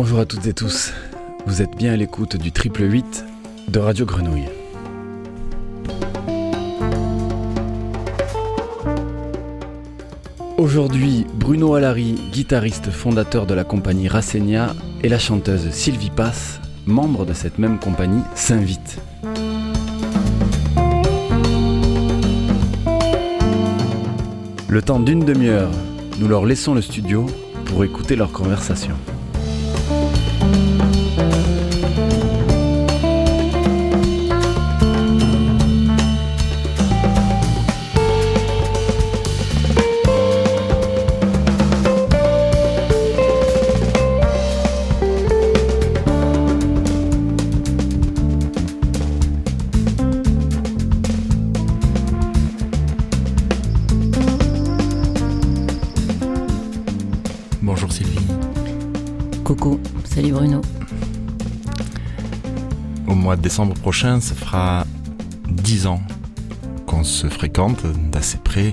Bonjour à toutes et tous. Vous êtes bien à l'écoute du triple 8 de Radio Grenouille. Aujourd'hui, Bruno Alary, guitariste fondateur de la compagnie Rassegna, et la chanteuse Sylvie Pass, membre de cette même compagnie, s'invitent. Le temps d'une demi-heure, nous leur laissons le studio pour écouter leur conversation. Décembre prochain, ça fera 10 ans qu'on se fréquente d'assez près.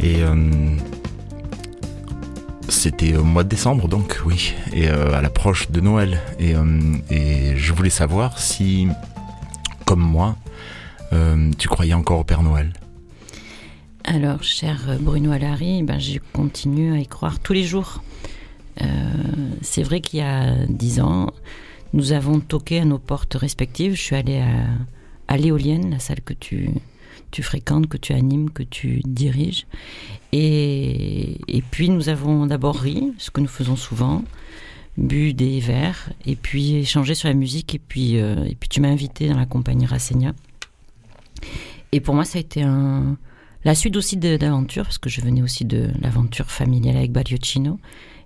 Et euh, c'était au mois de décembre donc, oui, et euh, à l'approche de Noël. Et, euh, et je voulais savoir si, comme moi, tu croyais encore au Père Noël. Alors, cher Bruno Alary, ben, je continue à y croire tous les jours. C'est vrai qu'il y a dix ans, nous avons toqué à nos portes respectives. Je suis allée à, l'éolienne, la salle que tu, fréquentes, que tu animes, que tu diriges. Et, puis, nous avons d'abord ri, ce que nous faisons souvent, bu des verres, et puis échangé sur la musique. Et puis, euh, et puis tu m'as invité dans la compagnie Rassegna. Et pour moi, ça a été la suite aussi d'aventure, parce que je venais aussi de l'aventure familiale avec Bariocchino.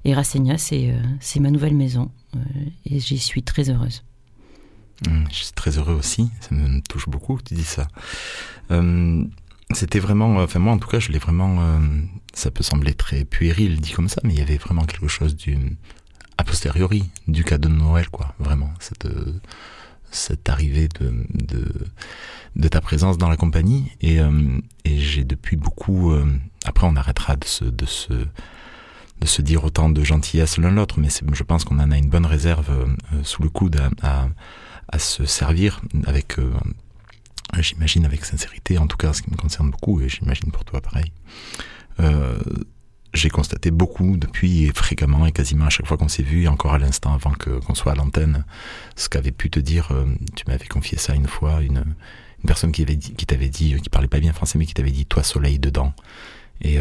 Et Rassegna, euh, c'est ma nouvelle maison. Euh, et j'y suis très heureuse. Hum, Je suis très heureux aussi, ça me touche beaucoup que tu dis ça. Euh, C'était vraiment, enfin moi en tout cas, je l'ai vraiment, euh, ça peut sembler très puéril dit comme ça, mais il y avait vraiment quelque chose du, a posteriori, du cadeau de Noël, quoi, vraiment, cette, euh, arrivée de, ta présence dans la compagnie. Et, euh, j'ai depuis beaucoup, euh, après on arrêtera de se, de se dire autant de gentillesse l'un l'autre, mais je pense qu'on en a une bonne réserve euh, sous le coude à, se servir avec, euh, j'imagine avec sincérité, en tout cas ce qui me concerne beaucoup, et j'imagine pour toi pareil. Euh, j'ai constaté beaucoup depuis et fréquemment et quasiment à chaque fois qu'on s'est vu, et encore à l'instant avant que qu'on soit à l'antenne, ce qu'avait pu te dire, tu m'avais confié ça une fois, une, personne qui avait qui t'avait dit, qui parlait pas bien français, mais qui t'avait dit toi soleil dedans. Et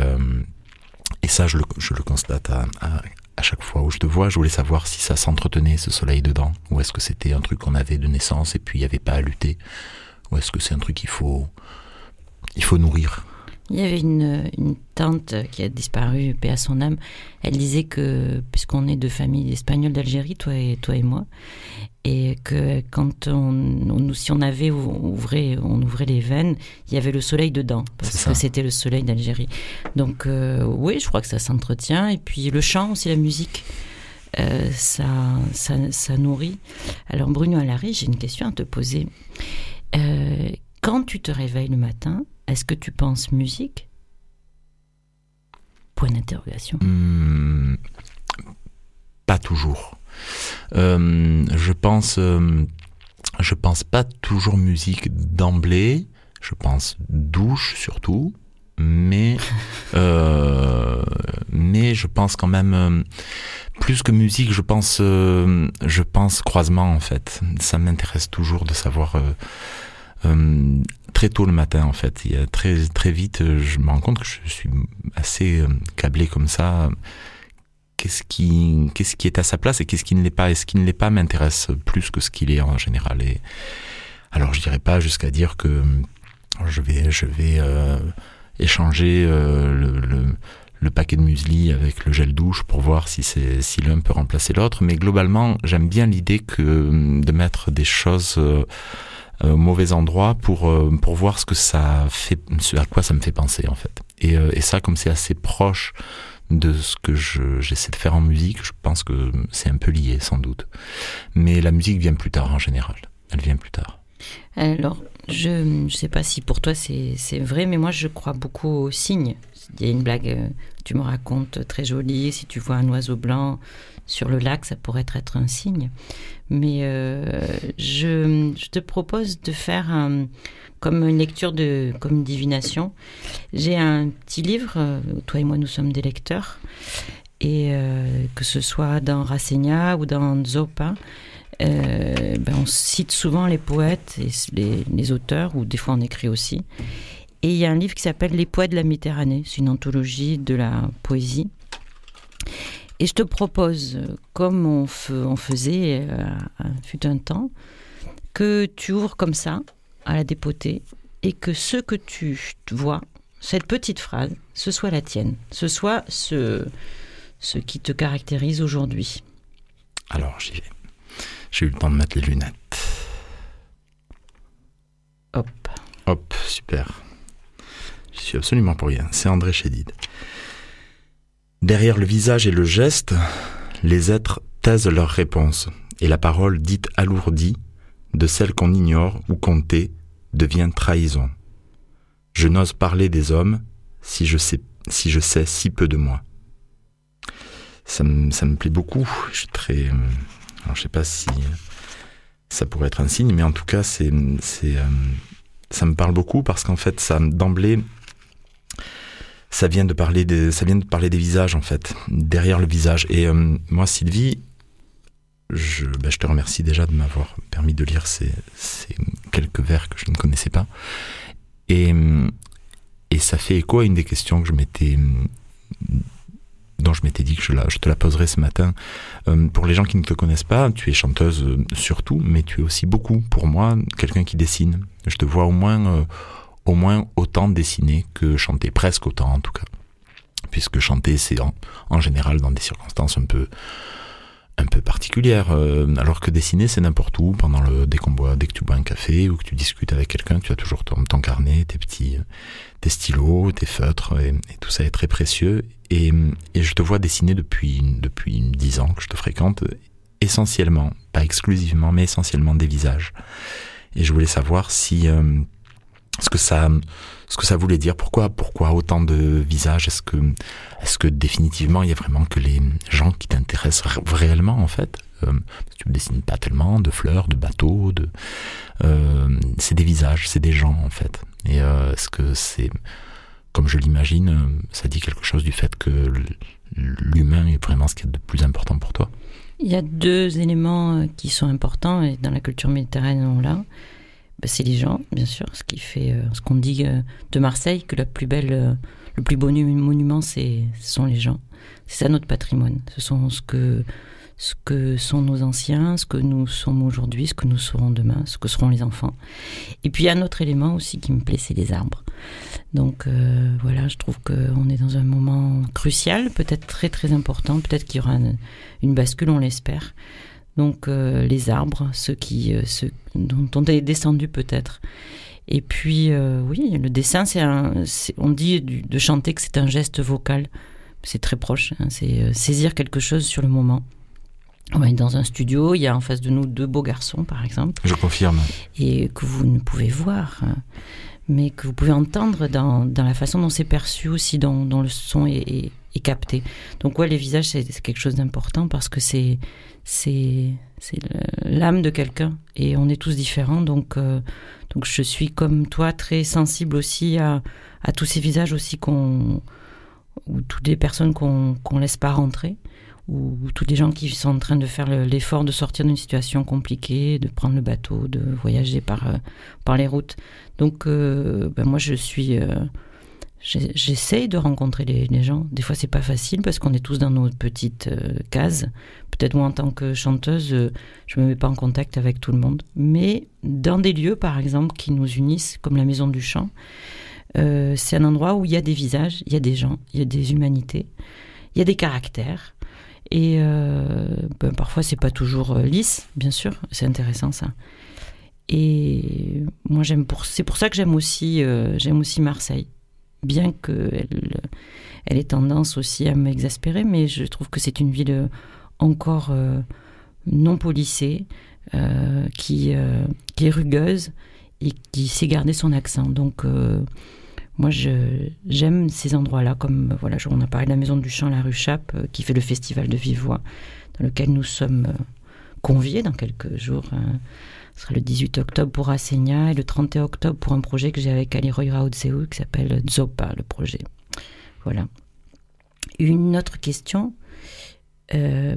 et ça, je le, je le constate à, à, à chaque fois où je te vois. Je voulais savoir si ça s'entretenait, ce soleil dedans, ou est-ce que c'était un truc qu'on avait de naissance et puis il n'y avait pas à lutter, ou est-ce que c'est un truc qu'il faut, il faut nourrir. Il y avait une, une tante qui a disparu, paix à son âme. Elle disait que, puisqu'on est de famille espagnole d'Algérie, toi et, toi et moi, et que quand on, on- si on avait ou- ouvrait, on ouvrait les veines, il y avait le soleil dedans, parce que c'était le soleil d'Algérie. Donc euh, oui, je crois que ça s'entretient. Et puis le chant aussi, la musique, euh, ça, ça, ça nourrit. Alors Bruno Alary, j'ai une question à te poser. Euh, quand tu te réveilles le matin, est-ce que tu penses musique? Point d'interrogation. Hmm, pas toujours. Euh, je pense, euh, je pense pas toujours musique d'emblée. Je pense douche surtout, mais euh, mais je pense quand même plus que musique. Je pense, je pense croisement en fait. Ça m'intéresse toujours de savoir. Euh, très tôt le matin en fait. Très très vite, euh, je me rends compte que je suis assez euh, câblé comme ça. Qu'est-ce qui est à sa place et qu'est-ce qui ne l'est pas? Et ce qui ne l'est pas m'intéresse plus que ce qu'il est en général. Alors je dirais pas jusqu'à dire que je vais je vais échanger le, paquet de muesli avec le gel douche pour voir si c'est si l'un peut remplacer l'autre. Mais globalement, j'aime bien l'idée que de mettre des choses au mauvais endroit pour euh, pour voir ce que ça fait, ce à quoi ça me fait penser en fait. Et, euh, et ça, comme c'est assez proche de ce que je, j'essaie de faire en musique, je pense que c'est un peu lié sans doute. Mais la musique vient plus tard en général. Elle vient plus tard. Alors, Je ne sais pas si pour toi c'est vrai, mais moi je crois beaucoup aux signes. Il y a une blague, euh, tu me racontes, très jolie. Si tu vois un oiseau blanc sur le lac, ça pourrait être un signe. Mais euh, je, te propose de faire comme une lecture de, comme une divination. J'ai un petit livre, euh, toi et moi nous sommes des lecteurs, et que ce soit dans Rasenia ou dans Zopa, euh, ben on cite souvent les poètes et les, auteurs, ou des fois on écrit aussi. Et il y a un livre qui s'appelle Les poètes de la Méditerranée. C'est une anthologie de la poésie. Et je te propose, comme on, on faisait euh, fut un temps, que tu ouvres comme ça, à la dépotée, et que ce que tu vois, cette petite phrase, ce soit la tienne, ce soit ce, ce qui te caractérise aujourd'hui. Alors j'y vais. J'ai eu le temps de mettre les lunettes. Hop. Hop, super. Je suis absolument pour rien. C'est André Chédid. Derrière le visage et le geste, les êtres taisent leurs réponses, et la parole dite alourdie, de celle qu'on ignore ou qu'on tait, devient trahison. Je n'ose parler des hommes si je sais, si je sais si peu de moi. Ça me, ça me plaît beaucoup. Je suis très, euh, alors, je sais pas si ça pourrait être un signe, mais en tout cas, c'est, euh, ça me parle beaucoup parce qu'en fait, ça d'emblée, ça vient de parler des, ça vient de parler des visages en fait, derrière le visage. Et euh, moi, Sylvie, je, ben, je te remercie déjà de m'avoir permis de lire ces, ces, quelques vers que je ne connaissais pas. Et, et ça fait écho à une des questions que je m'étais dont je m'étais dit que je, la, je, te la poserai ce matin. Euh, pour les gens qui ne te connaissent pas, tu es chanteuse euh, surtout, mais tu es aussi beaucoup, pour moi, quelqu'un qui dessine. Je te vois au moins, euh, au moins autant dessiner que chanter, presque autant en tout cas. Puisque chanter, c'est en, en, général dans des circonstances un peu un peu particulières, alors que dessiner, c'est n'importe où, pendant le, dès qu'on boit, dès que tu bois un café ou que tu discutes avec quelqu'un, tu as toujours ton, ton carnet, tes petits, tes stylos, tes feutres, et tout ça est très précieux. Et, je te vois dessiner depuis, depuis dix ans que je te fréquente, essentiellement, pas exclusivement, mais essentiellement des visages. Et je voulais savoir si euh, ce que ça ce que ça voulait dire, pourquoi pourquoi autant de visages, est-ce que est-ce que définitivement il y a vraiment que les gens qui t'intéressent réellement en fait? Euh, Tu ne dessines pas tellement de fleurs, de bateaux, de euh, c'est des visages, c'est des gens en fait. Et euh, est-ce que c'est comme je l'imagine, euh, ça dit quelque chose du fait que l'humain est vraiment ce qui est de plus important pour toi Il y a deux éléments euh, qui sont importants et dans la culture méditerranéenne on l'a. Bah, c'est les gens, bien sûr, ce qui fait euh, ce qu'on dit de Marseille que la plus belle, le plus beau monument, c'est ce sont les gens. C'est ça notre patrimoine. Ce sont ce que ce que sont nos anciens, ce que nous sommes aujourd'hui, ce que nous serons demain, ce que seront les enfants. Et puis un autre élément aussi qui me plaît, c'est les arbres. Donc euh, voilà, je trouve qu'on est dans un moment crucial, peut-être très très important, peut-être qu'il y aura une, bascule, on l'espère. Donc euh, les arbres, ceux qui, euh, ceux dont on est descendu peut-être. Et puis oui, le dessin, c'est on dit de chanter que c'est un geste vocal. C'est très proche, hein, c'est saisir quelque chose sur le moment. On est dans un studio, il y a en face de nous deux beaux garçons, par exemple. Je confirme. Et que vous ne pouvez voir, hein, mais que vous pouvez entendre dans, dans la façon dont c'est perçu aussi, dont, dont, le son est, est, est, capté. Donc ouais, les visages, c'est quelque chose d'important parce que c'est c'est l'âme de quelqu'un et on est tous différents. Donc euh, donc je suis comme toi très sensible aussi à, à tous ces visages aussi qu'on ou toutes les personnes qu'on qu laisse pas rentrer ou, ou tous les gens qui sont en train de faire l'effort de sortir d'une situation compliquée, de prendre le bateau, de voyager par, euh, par les routes. Donc, euh, ben moi, je suis. Euh, J'essaye de rencontrer les, gens. Des fois, c'est pas facile parce qu'on est tous dans nos petites euh, cases. Peut-être moi, en tant que chanteuse, je me mets pas en contact avec tout le monde. Mais dans des lieux, par exemple, qui nous unissent, comme la Maison du Chant, c'est un endroit où il y a des visages, il y a des gens, il y a des humanités, il y a des caractères. Et euh, ben, parfois, c'est pas toujours euh, lisse, bien sûr. C'est intéressant ça. Et moi, j'aime pour c'est pour ça que j'aime aussi euh, j'aime aussi Marseille, bien que elle, ait tendance aussi à m'exaspérer, mais je trouve que c'est une ville encore euh, non policée, qui qui est rugueuse et qui sait garder son accent. Donc, moi, j'aime ces endroits-là, comme voilà, on a parlé de la Maison du Chant, la rue Chape, qui fait le festival de vive voix, dans lequel nous sommes conviés dans quelques jours. Ce sera le 18 octobre pour Asenia et le 31 octobre pour un projet que j'ai avec Aliroy Raouzeu qui s'appelle Zopa, le projet. Voilà. Une autre question.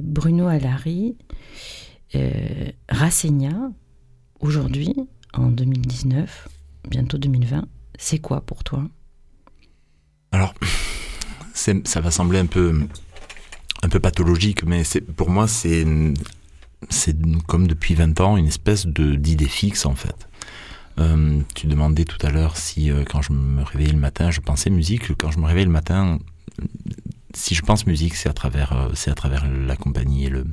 Bruno Alari, euh, aujourd'hui, en 2019, bientôt 2020, c'est quoi pour toi? Alors, ça va sembler un peu, un peu pathologique, mais pour moi, c'est comme depuis 20 ans une espèce d'idée fixe en fait. Euh, tu demandais tout à l'heure si euh, quand je me réveillais le matin, je pensais musique. Quand je me réveillais le matin, si je pense musique, c'est à travers, euh, c'est à travers la compagnie et le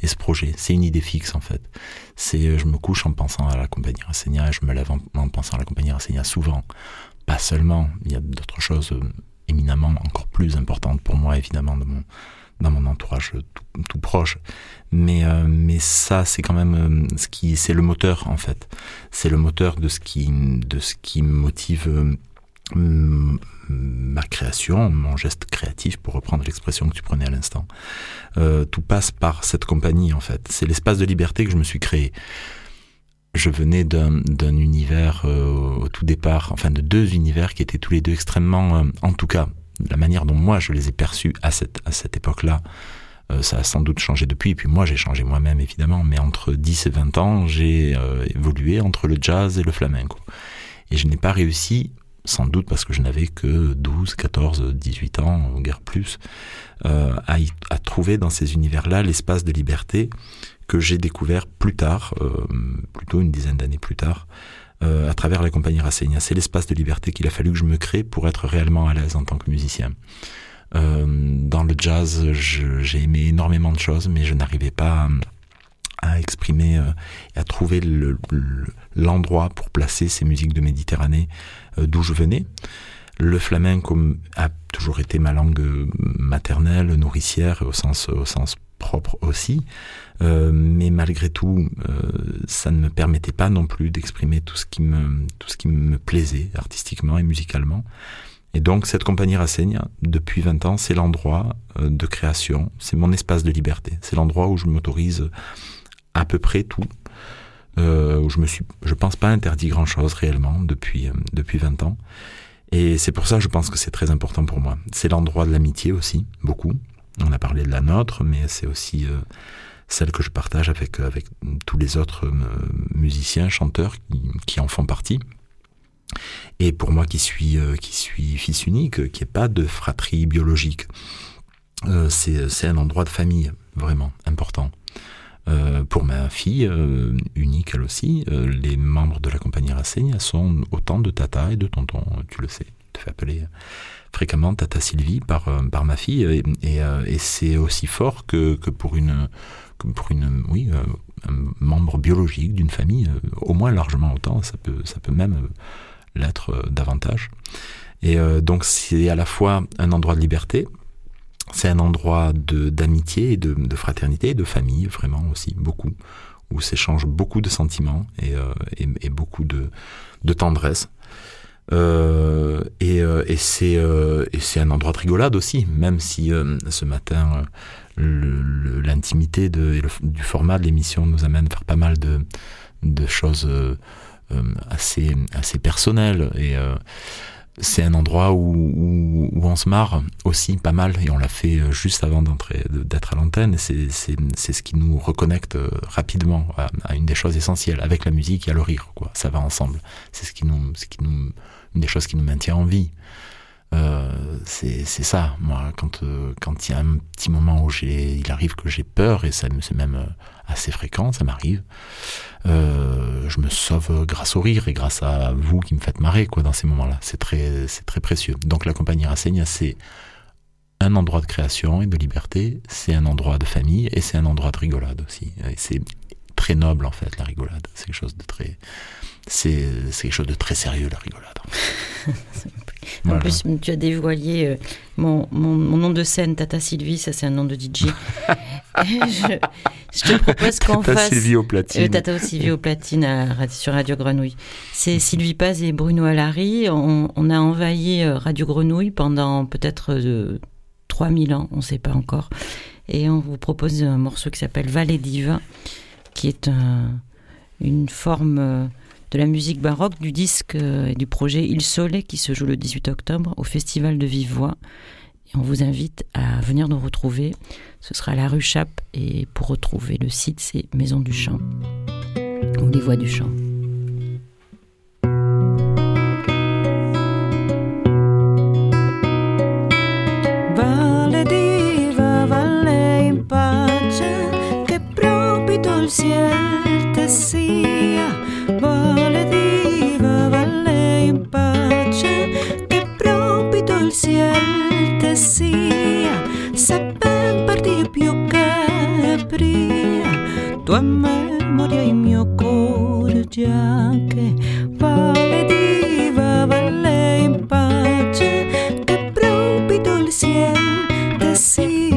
et ce projet. C'est une idée fixe en fait. C'est, euh, je me couche en pensant à la compagnie Rassegna et je me lève en, pensant à la compagnie Rassegna souvent. Pas seulement. Il y a d'autres choses euh, éminemment encore plus importantes pour moi évidemment dans mon dans mon entourage tout, proche. Mais mais ça c'est quand même ce qui c'est le moteur en fait. C'est le moteur de ce qui de ce qui me motive ma création, mon geste créatif, pour reprendre l'expression que tu prenais à l'instant. Euh, tout passe par cette compagnie, en fait. C'est l'espace de liberté que je me suis créé. Je venais d'un univers euh, au tout départ, enfin de deux univers qui étaient tous les deux extrêmement, euh, en tout cas, la manière dont moi je les ai perçus à cette, à cette époque-là, ça a sans doute changé depuis, et puis moi j'ai changé moi-même évidemment, mais entre 10 et 20 ans, j'ai évolué entre le jazz et le flamenco. Et je n'ai pas réussi sans doute parce que je n'avais que 12, 14, 18 ans, guère plus, euh, à, trouver dans ces univers-là l'espace de liberté que j'ai découvert plus tard, euh, plutôt une dizaine d'années plus tard, euh, à travers la compagnie Rassegna. C'est l'espace de liberté qu'il a fallu que je me crée pour être réellement à l'aise en tant que musicien. Dans le jazz, j'ai aimé énormément de choses, mais je n'arrivais pas à à exprimer euh, à trouver l'endroit pour placer ces musiques de Méditerranée euh, d'où je venais. Le flamenco a toujours été ma langue euh, maternelle, nourricière, au sens, au sens propre aussi. mais malgré tout, ça ne me permettait pas non plus d'exprimer tout ce qui me tout ce qui me plaisait artistiquement et musicalement. Et donc cette compagnie Rassegna, depuis 20 ans, c'est l'endroit de création, c'est mon espace de liberté, c'est l'endroit où je m'autorise à peu près tout. Euh, je me suis, je pense pas interdit grand chose réellement depuis euh, depuis 20 ans. Et c'est pour ça je pense que c'est très important pour moi. C'est l'endroit de l'amitié aussi, beaucoup. On a parlé de la nôtre, mais c'est aussi euh, celle que je partage avec avec tous les autres musiciens, chanteurs qui, qui, en font partie. Et pour moi qui suis qui suis fils unique, qui est pas de fratrie biologique, c'est c'est un endroit de famille vraiment. Euh, ma fille, euh, unique elle aussi, euh, les membres de la compagnie Rassegna sont autant de tata et de tonton, tu le sais. Tu te fais appeler fréquemment Tata Sylvie par, par ma fille et, et, c'est aussi fort que, que pour une, que pour une oui, un membre biologique d'une famille, au moins largement autant, ça peut, ça peut même l'être davantage. Et donc c'est à la fois un endroit de liberté, c'est un endroit d'amitié et de, de, fraternité et de famille, vraiment aussi, beaucoup, où s'échangent beaucoup de sentiments et, euh, et, beaucoup de, de tendresse. Euh, et, euh, et c'est un endroit de rigolade aussi, même si ce matin l'intimité du format de l'émission nous amène à faire pas mal de de choses assez assez personnelles et c'est un endroit où, où, on se marre aussi pas mal et on l'a fait euh, juste avant d'entrer d'être à l'antenne. C'est ce qui nous reconnecte euh, rapidement à, une des choses essentielles. Avec la musique il y a le rire quoi. Ça va ensemble. C'est ce qui nous ce qui nous une des choses qui nous maintient en vie euh, c'est ça moi quand euh, quand il y a un petit moment où j'ai il arrive que j'ai peur et ça c'est même assez fréquent ça m'arrive euh, je me sauve grâce au rire et grâce à vous qui me faites marrer quoi dans ces moments-là. C'est très c'est très précieux. Donc la compagnie Rassegna c'est un endroit de création et de liberté, c'est un endroit de famille et c'est un endroit de rigolade aussi. C'est très noble en fait la rigolade. C'est quelque chose de très c'est quelque chose de très sérieux, la rigolade. En plus, tu as dévoilé euh, mon, mon, nom de scène, Tata Sylvie, ça c'est un nom de DJ. je, te propose qu'on fasse. Tata Sylvie au platine. Euh, Tata Sylvie au platine sur Radio Grenouille. C'est Sylvie Paz et Bruno Alary. On, on a envahi euh, Radio Grenouille pendant peut-être 3000 ans, on ne sait pas encore. Et on vous propose un morceau qui s'appelle Vallée divin, qui est un, une forme de la musique baroque, du disque euh, et du projet Il Soleil qui se joue le 18 octobre au Festival de Vive. Et on vous invite à venir nous retrouver. Ce sera à la rue Chappe et pour retrouver le site, c'est Maison du Chant ou les Voix du sia ciel te sia se ben parti più che prima tua memoria il mio cuore già che vale diva vale in pace che proprio il ciel te sia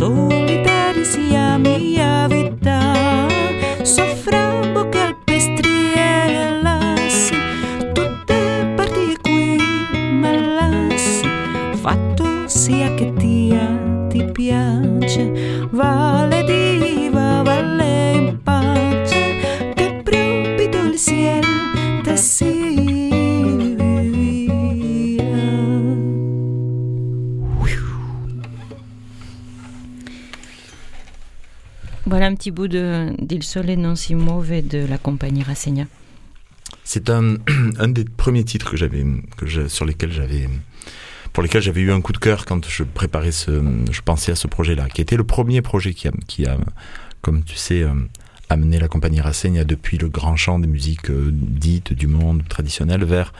So petit bout d'Il Sole non si mauvais de la compagnie. C'est un, un, des premiers titres que j'avais, sur lesquels j'avais, pour lesquels j'avais eu un coup de cœur quand je préparais ce, je pensais à ce projet-là, qui était le premier projet qui a, qui a comme tu sais, euh, amené la compagnie Rassegna depuis le grand champ des musiques euh, dites du monde traditionnel vers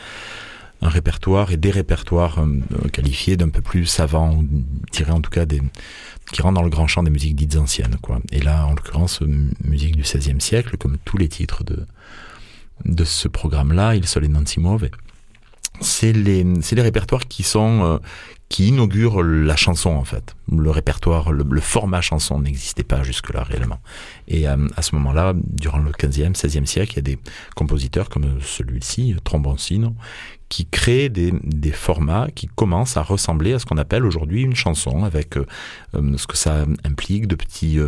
un répertoire et des répertoires euh, qualifiés d'un peu plus savants, tirés en tout cas des, qui rentrent dans le grand champ des musiques dites anciennes, quoi. Et là, en l'occurrence, musique du XVIe siècle, comme tous les titres de, de ce programme-là, Il Sole Nancy Mauve. C'est les, les répertoires qui sont, euh, qui inaugurent la chanson, en fait. Le répertoire, le, format chanson n'existait pas jusque-là, réellement. Et euh, à ce moment-là, durant le 15e, 16e siècle, il y a des compositeurs comme celui-ci, Tromboncino, qui crée des, formats qui commencent à ressembler à ce qu'on appelle aujourd'hui une chanson, avec euh, euh, ce que ça implique de petits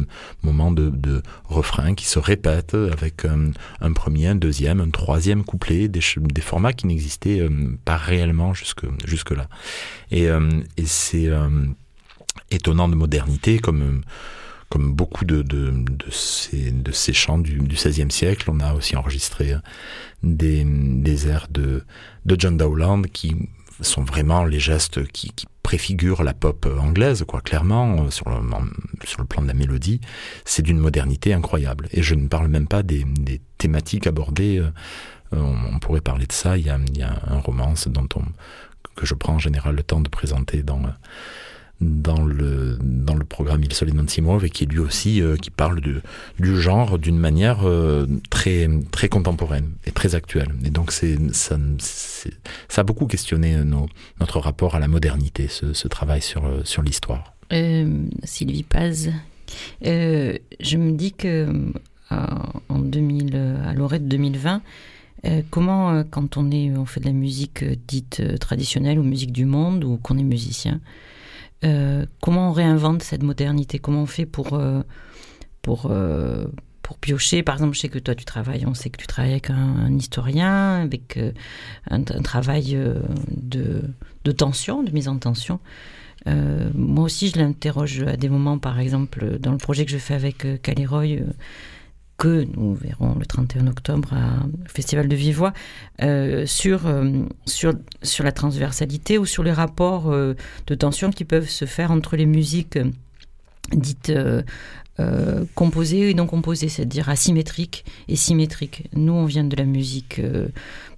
moments de, de refrain qui se répètent, avec un premier, un deuxième, un troisième couplet, des, des formats qui n'existaient pas réellement jusque, jusque là. Et, et c'est étonnant de modernité comme comme beaucoup de, de, ces, de ces chants du, XVIe siècle, on a aussi enregistré des, des airs de, de John Dowland qui sont vraiment les gestes qui, préfigurent la pop anglaise, quoi, clairement, sur le, sur le plan de la mélodie. C'est d'une modernité incroyable. Et je ne parle même pas des, thématiques abordées. Euh, on, on, pourrait parler de ça. Il y a, il y a un romance dont on, que je prends en général le temps de présenter dans dans le, dans le programme Il Sole Simov et qui lui aussi euh, qui parle de, du genre d'une manière euh, très, très contemporaine et très actuelle. Et donc c'est, ça, a beaucoup questionné notre rapport à la modernité, ce, travail sur, sur l'histoire. Euh, Sylvie Paz, euh, je me dis que en 2000, à l'orée 2020, comment, quand on, est, on fait de la musique dite traditionnelle ou musique du monde ou qu'on est musicien, euh, comment on réinvente cette modernité? Comment on fait pour, euh, pour, euh, pour piocher? Par exemple, je sais que toi, tu travailles, on sait que tu travailles avec un, historien, avec un, travail de, de, tension, de mise en tension. moi aussi, je l'interroge à des moments, par exemple, dans le projet que je fais avec Caleroy que nous verrons le 31 octobre au Festival de Vivois, euh, sur, euh, sur, sur la transversalité ou sur les rapports euh, de tension qui peuvent se faire entre les musiques dites euh, euh, composées et non composées, c'est-à-dire asymétriques et symétriques. Nous, on vient de la musique euh,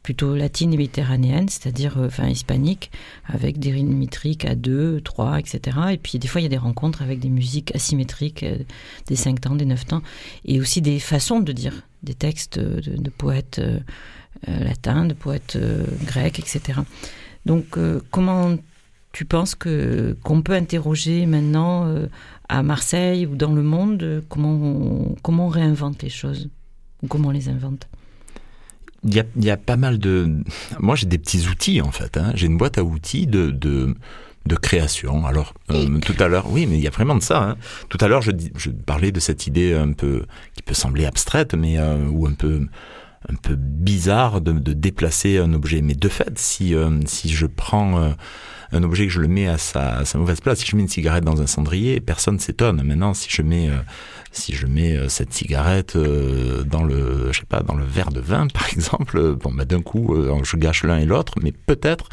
plutôt latine et méditerranéenne, c'est-à-dire enfin hispanique, avec des rythmes métriques à 2, 3, etc. Et puis des fois, il y a des rencontres avec des musiques asymétriques, des 5 temps, des 9 temps, et aussi des façons de dire, des textes de, poètes latins, de poètes grecs, etc. Donc, comment tu penses que qu'on peut interroger maintenant euh, à Marseille ou dans le monde comment on, comment on réinvente les choses ou comment on les invente? Il y, a, il y a pas mal de moi j'ai des petits outils en fait hein. j'ai une boîte à outils de, de de création. Alors euh, tout à l'heure, oui, mais il y a vraiment de ça. Hein. Tout à l'heure, je, je, parlais de cette idée un peu qui peut sembler abstraite, mais euh, ou un peu un peu bizarre de, de, déplacer un objet. Mais de fait, si si je prends un objet que je le mets à sa, à sa, mauvaise place. Si je mets une cigarette dans un cendrier, personne s'étonne. Maintenant, si je mets euh, si je mets euh, cette cigarette euh, dans le, je sais pas, dans le verre de vin, par exemple, bon, bah, d'un coup, je gâche l'un et l'autre, mais peut-être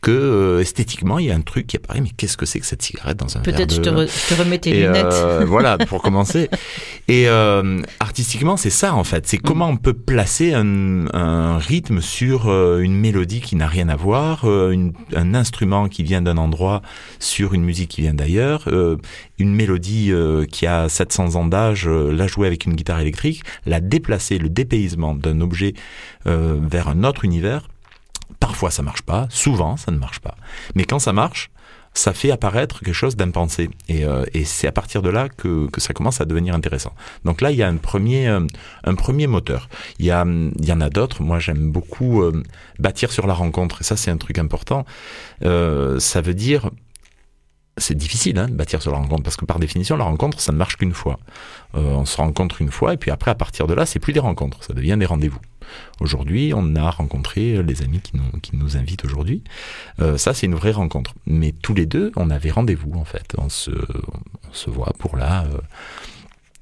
que esthétiquement, il y a un truc qui apparaît, mais qu'est-ce que c'est que cette cigarette dans un verre de Peut-être je te remets tes lunettes. voilà, pour commencer. Et artistiquement, c'est ça, en fait. C'est mm. comment on peut placer un, rythme sur une mélodie qui n'a rien à voir, une, un instrument qui vient d'un endroit sur une musique qui vient d'ailleurs, euh, une mélodie euh, qui a 700 ans d'âge, euh, la jouer avec une guitare électrique, la déplacer, le dépaysement d'un objet vers un autre univers. Parfois ça marche pas, souvent ça ne marche pas. Mais quand ça marche, ça fait apparaître quelque chose d'impensé. Et, euh, et c'est à partir de là que, que, ça commence à devenir intéressant. Donc là, il y a un premier, euh, un premier moteur. Il y, a, il y en a d'autres. Moi, j'aime beaucoup euh, bâtir sur la rencontre. Et ça, c'est un truc important. ça veut dire c'est difficile hein, de bâtir sur la rencontre parce que par définition la rencontre ça ne marche qu'une fois. Euh, on se rencontre une fois et puis après à partir de là c'est plus des rencontres, ça devient des rendez-vous. Aujourd'hui on a rencontré les amis qui nous, qui nous invitent aujourd'hui. Euh, ça c'est une vraie rencontre. Mais tous les deux on avait rendez-vous en fait. On se, on se voit pour là. Euh,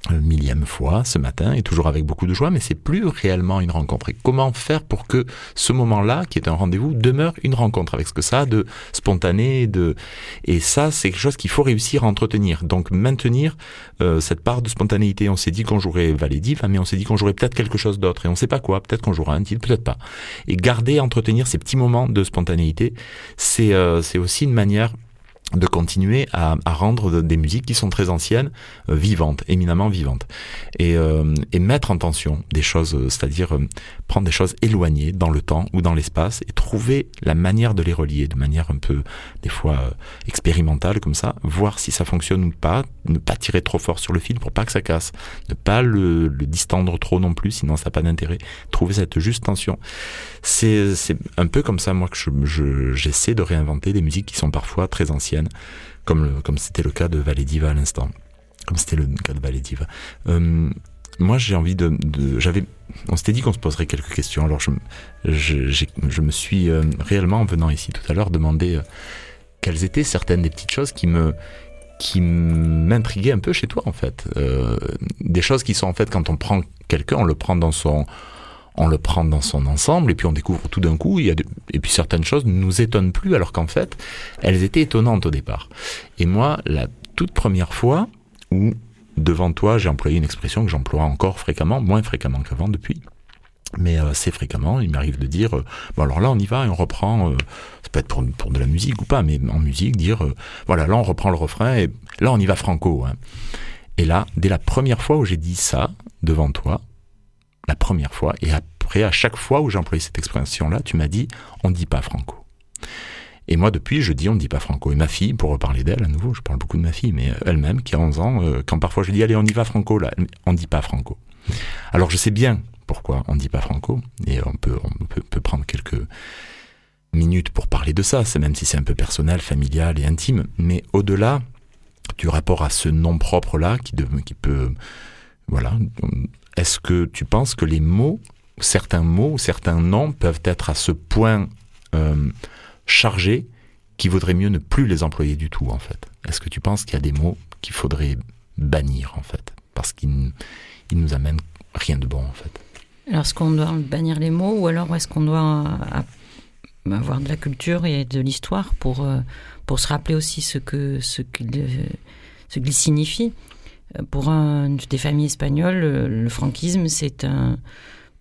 millième fois ce matin et toujours avec beaucoup de joie, mais c'est plus réellement une rencontre. Et comment faire pour que ce moment-là, qui est un rendez-vous, demeure une rencontre avec ce que ça a de spontané, de et ça c'est quelque chose qu'il faut réussir à entretenir. Donc maintenir euh, cette part de spontanéité. On s'est dit qu'on jouerait Valédiv, mais on s'est dit qu'on jouerait peut-être quelque chose d'autre et on sait pas quoi. Peut-être qu'on jouera un titre, peut-être pas. Et garder, entretenir ces petits moments de spontanéité, c'est euh, c'est aussi une manière de continuer à, à, rendre des musiques qui sont très anciennes euh, vivantes, éminemment vivantes, et, euh, et, mettre en tension des choses, euh, c'est-à-dire prendre des choses éloignées dans le temps ou dans l'espace et trouver la manière de les relier de manière un peu des fois expérimentale comme ça, voir si ça fonctionne ou pas, ne pas tirer trop fort sur le fil pour pas que ça casse, ne pas le, le distendre trop non plus, sinon ça n'a pas d'intérêt. Trouver cette juste tension. C'est un peu comme ça moi que j'essaie je, de réinventer des musiques qui sont parfois très anciennes comme c'était le cas de Valediva à l'instant, comme c'était le cas de Valediva. Euh, moi, j'ai envie de, j'avais, on s'était dit qu'on se poserait quelques questions. Alors, je me suis euh, réellement, en venant ici tout à l'heure, demandé euh, quelles étaient certaines des petites choses qui me, qui m'intriguaient un peu chez toi, en fait. des choses qui sont, en fait, quand on prend quelqu'un, on le prend dans son, on le prend dans son ensemble et puis on découvre tout d'un coup, il y a et puis certaines choses ne nous étonnent plus alors qu'en fait, elles étaient étonnantes au départ. Et moi, la toute première fois où devant toi, j'ai employé une expression que j'emploie encore fréquemment, moins fréquemment qu'avant depuis, mais euh, assez fréquemment, il m'arrive de dire, euh, bon alors là on y va et on reprend, euh, ça peut être pour, pour de la musique ou pas, mais en musique, dire, voilà, là on reprend le refrain et là on y va franco. Hein. Et là, dès la première fois où j'ai dit ça devant toi, la première fois, et après, à chaque fois où j'ai employé cette expression-là, tu m'as dit, on ne dit pas franco. Et moi, depuis, je dis, on ne dit pas franco. Et ma fille, pour reparler d'elle, à nouveau, je parle beaucoup de ma fille, mais elle-même, qui a 11 ans, euh, quand parfois je dis, allez, on y va franco, là, on ne dit pas franco. Alors, je sais bien pourquoi on ne dit pas franco, et on peut, on peut, peut prendre quelques minutes pour parler de ça, même si c'est un peu personnel, familial et intime, mais au-delà du rapport à ce nom propre-là, qui, qui peut, voilà, est-ce que tu penses que les mots, certains mots, certains noms peuvent être à ce point euh, chargés qu'il vaudrait mieux ne plus les employer du tout en fait? Est-ce que tu penses qu'il y a des mots qu'il faudrait bannir en fait? Parce qu'ils ils nous amènent rien de bon en fait. Alors est-ce qu'on doit bannir les mots ou alors est-ce qu'on doit euh, avoir de la culture et de l'histoire pour, euh, pour se rappeler aussi ce que, ce que ce qu'il signifie? Pour un, des familles espagnoles, le franquisme, c'est un,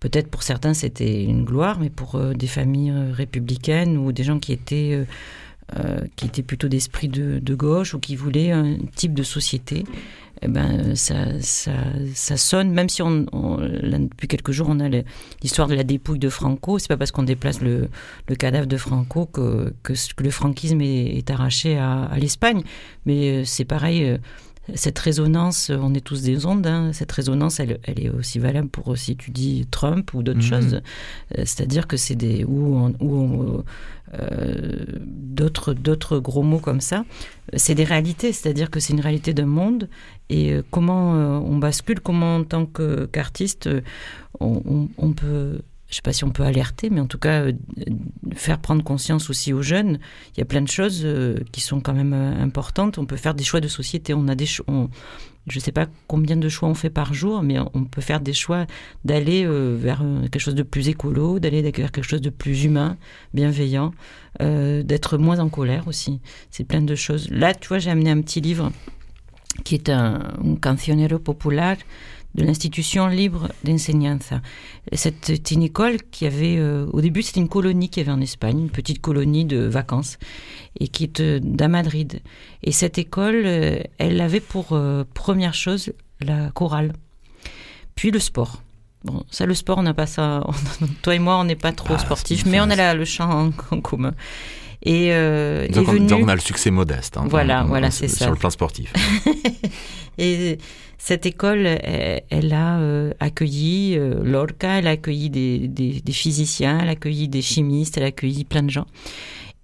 peut-être pour certains c'était une gloire, mais pour des familles républicaines ou des gens qui étaient qui étaient plutôt d'esprit de, gauche ou qui voulaient un type de société eh ben, ça, ça, sonne, même si on, depuis quelques jours on a l'histoire de la dépouille de Franco, c'est pas parce qu'on déplace le, le, cadavre de Franco que, que, le franquisme est, arraché à, l'Espagne. Mais euh, c'est pareil, euh, cette résonance, on est tous des ondes, hein, cette résonance, elle, elle, est aussi valable pour si tu dis Trump ou d'autres mhm. choses. Euh, c'est-à-dire que c'est des. ou, ou euh, d'autres d'autres gros mots comme ça, c'est des réalités, c'est-à-dire que c'est une réalité d'un monde et euh, comment on bascule, comment en tant qu'artiste on, on, peut je ne sais pas si on peut alerter, mais en tout cas faire prendre conscience aussi aux jeunes. Il y a plein de choses qui sont quand même importantes. On peut faire des choix de société. On a des, je ne sais pas combien de choix on fait par jour, mais on peut faire des choix d'aller euh, vers euh, quelque chose de plus écolo, d'aller vers quelque chose de plus humain, bienveillant, euh, d'être moins en colère aussi. C'est plein de choses. Là, tu vois, j'ai amené un petit livre qui est un, un cancionero popular de l'institution libre d'enseignement. C'était une école qui avait, euh, au début, c'était une colonie qu'il y avait en Espagne, une petite colonie de vacances, et qui est euh, à Madrid. Et cette école, euh, elle avait pour première chose la chorale, puis le sport. Bon, ça, le sport, on n'a pas ça. toi et moi, on n'est pas trop ah, sportifs, mais on a là, le chant en, commun. Et, donc, on, a le succès modeste. Hein, voilà, voilà, c'est ça. Sur le plan sportif. et cette école, elle, a euh, accueilli euh, Lorca, elle a accueilli des, physiciens, elle a accueilli des chimistes, elle a accueilli plein de gens.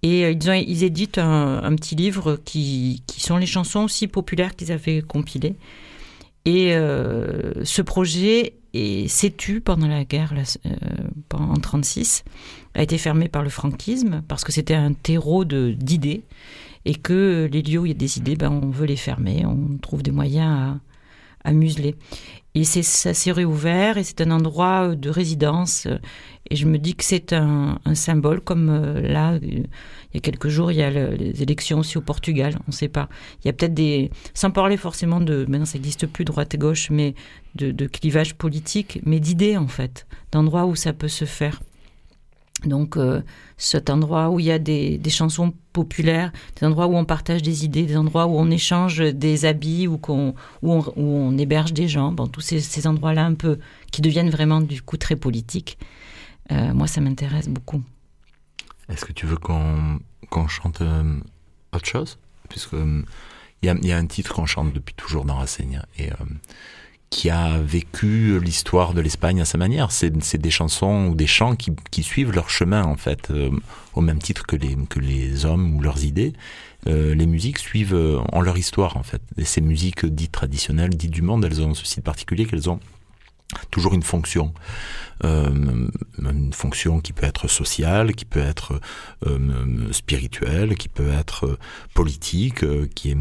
Et euh, ils, ont, ils éditent un, petit livre qui, qui, sont les chansons aussi populaires qu'ils avaient compilées. Et ce projet s'est tu pendant la guerre en 1936, a été fermé par le franquisme parce que c'était un terreau d'idées et que les lieux où il y a des idées, ben, on veut les fermer, on trouve des moyens à museler. Et ça s'est réouvert et c'est un endroit euh, de résidence. Et je me dis que c'est un, symbole, comme euh, là, euh, il y a quelques jours, il y a les élections aussi au Portugal, on ne sait pas. Il y a peut-être des, sans parler forcément de, maintenant ça n'existe plus droite et gauche, mais de, de clivage politique, mais d'idées en fait, d'endroits où ça peut se faire. Donc euh, cet endroit où il y a des, chansons populaires, des endroits où on partage des idées, des endroits où on échange des habits, où, on, où, on, héberge des gens, bon, tous ces, endroits-là un peu qui deviennent vraiment du coup très politiques, euh, moi ça m'intéresse beaucoup. Est-ce que tu veux qu'on chante euh, autre chose? Puisque il y, a, un titre qu'on chante depuis toujours dans Rassegne et qui a vécu l'histoire de l'Espagne à sa manière. C'est des chansons ou des chants qui, suivent leur chemin en fait, euh, au même titre que les, que les hommes ou leurs idées. Euh, les musiques suivent euh, en leur histoire en fait. Et ces musiques dites traditionnelles, dites du monde, elles ont ceci de particulier qu'elles ont toujours une fonction, euh, une fonction qui peut être sociale, qui peut être euh, spirituelle, qui peut être politique, euh, qui,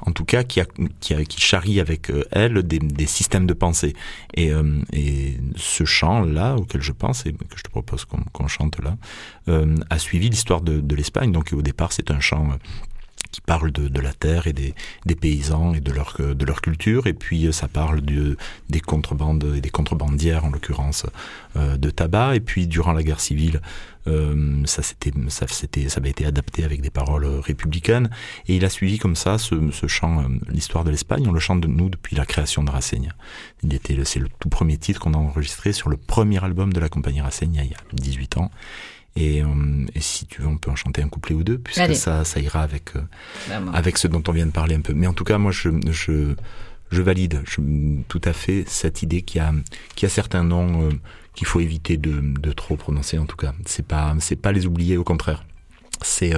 en tout cas, qui, charrie avec elle des, systèmes de pensée. Et, ce chant-là, auquel je pense et que je te propose qu'on chante là, a suivi l'histoire de l'Espagne. Donc au départ, c'est un chant qui parle de, de, la terre et des, des, paysans et de leur, de leur culture. Et puis euh, ça parle de, des contrebandes et des contrebandières, en l'occurrence, euh, de tabac. Et puis durant la guerre civile, euh, ça, c'était, ça, c'était, ça avait été adapté avec des paroles républicaines. Et il a suivi comme ça ce, ce chant, euh, l'histoire de l'Espagne. On le chante de nous depuis la création de Rassegne. Il était, c'est le tout premier titre qu'on a enregistré sur le premier album de la compagnie Rassegne il y a 18 ans. Et, euh, et, si tu veux, on peut en chanter un couplet ou deux, puisque ça, ça ira avec, euh, avec ce dont on vient de parler un peu. Mais en tout cas, moi, je, je, je valide je, tout à fait cette idée qu'il y a, qu'il y a certains noms euh, qu'il faut éviter de, de trop prononcer, en tout cas. C'est pas, c'est pas les oublier, au contraire. C'est,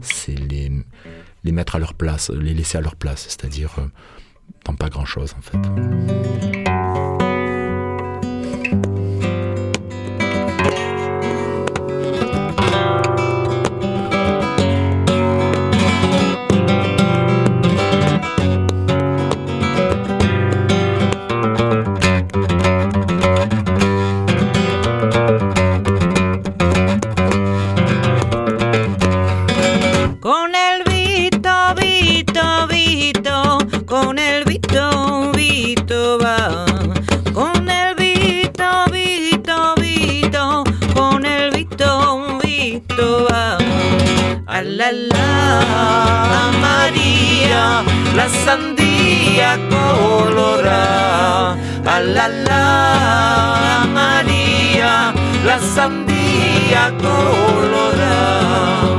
c'est les, les mettre à leur place, les laisser à leur place, c'est-à-dire dans pas grand-chose, en fait. la, María, la sandía colorada. A la, la María, la sandía colorada.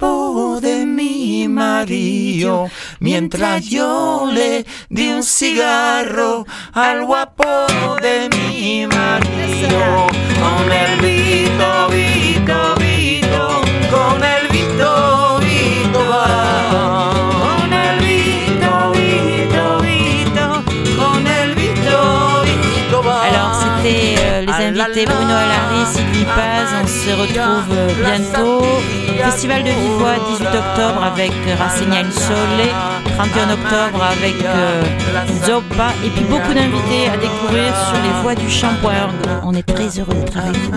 Al guapo de mi marido. Mientras yo le di un cigarro al guapo de mi marido. Con el vito, vito, vito, con el vito, vito va. Con el vito, vito, vito, con el vito, vito va. Alors, c'était euh, les invités Bruno Alary, Sylvie Paz. On se retrouve euh, bientôt. Festival de Vivois 18 octobre avec Rassignal Soleil, 31 octobre avec euh, Zoppa et puis beaucoup d'invités à découvrir sur les voies du champ.org. On est très heureux d'être avec vous.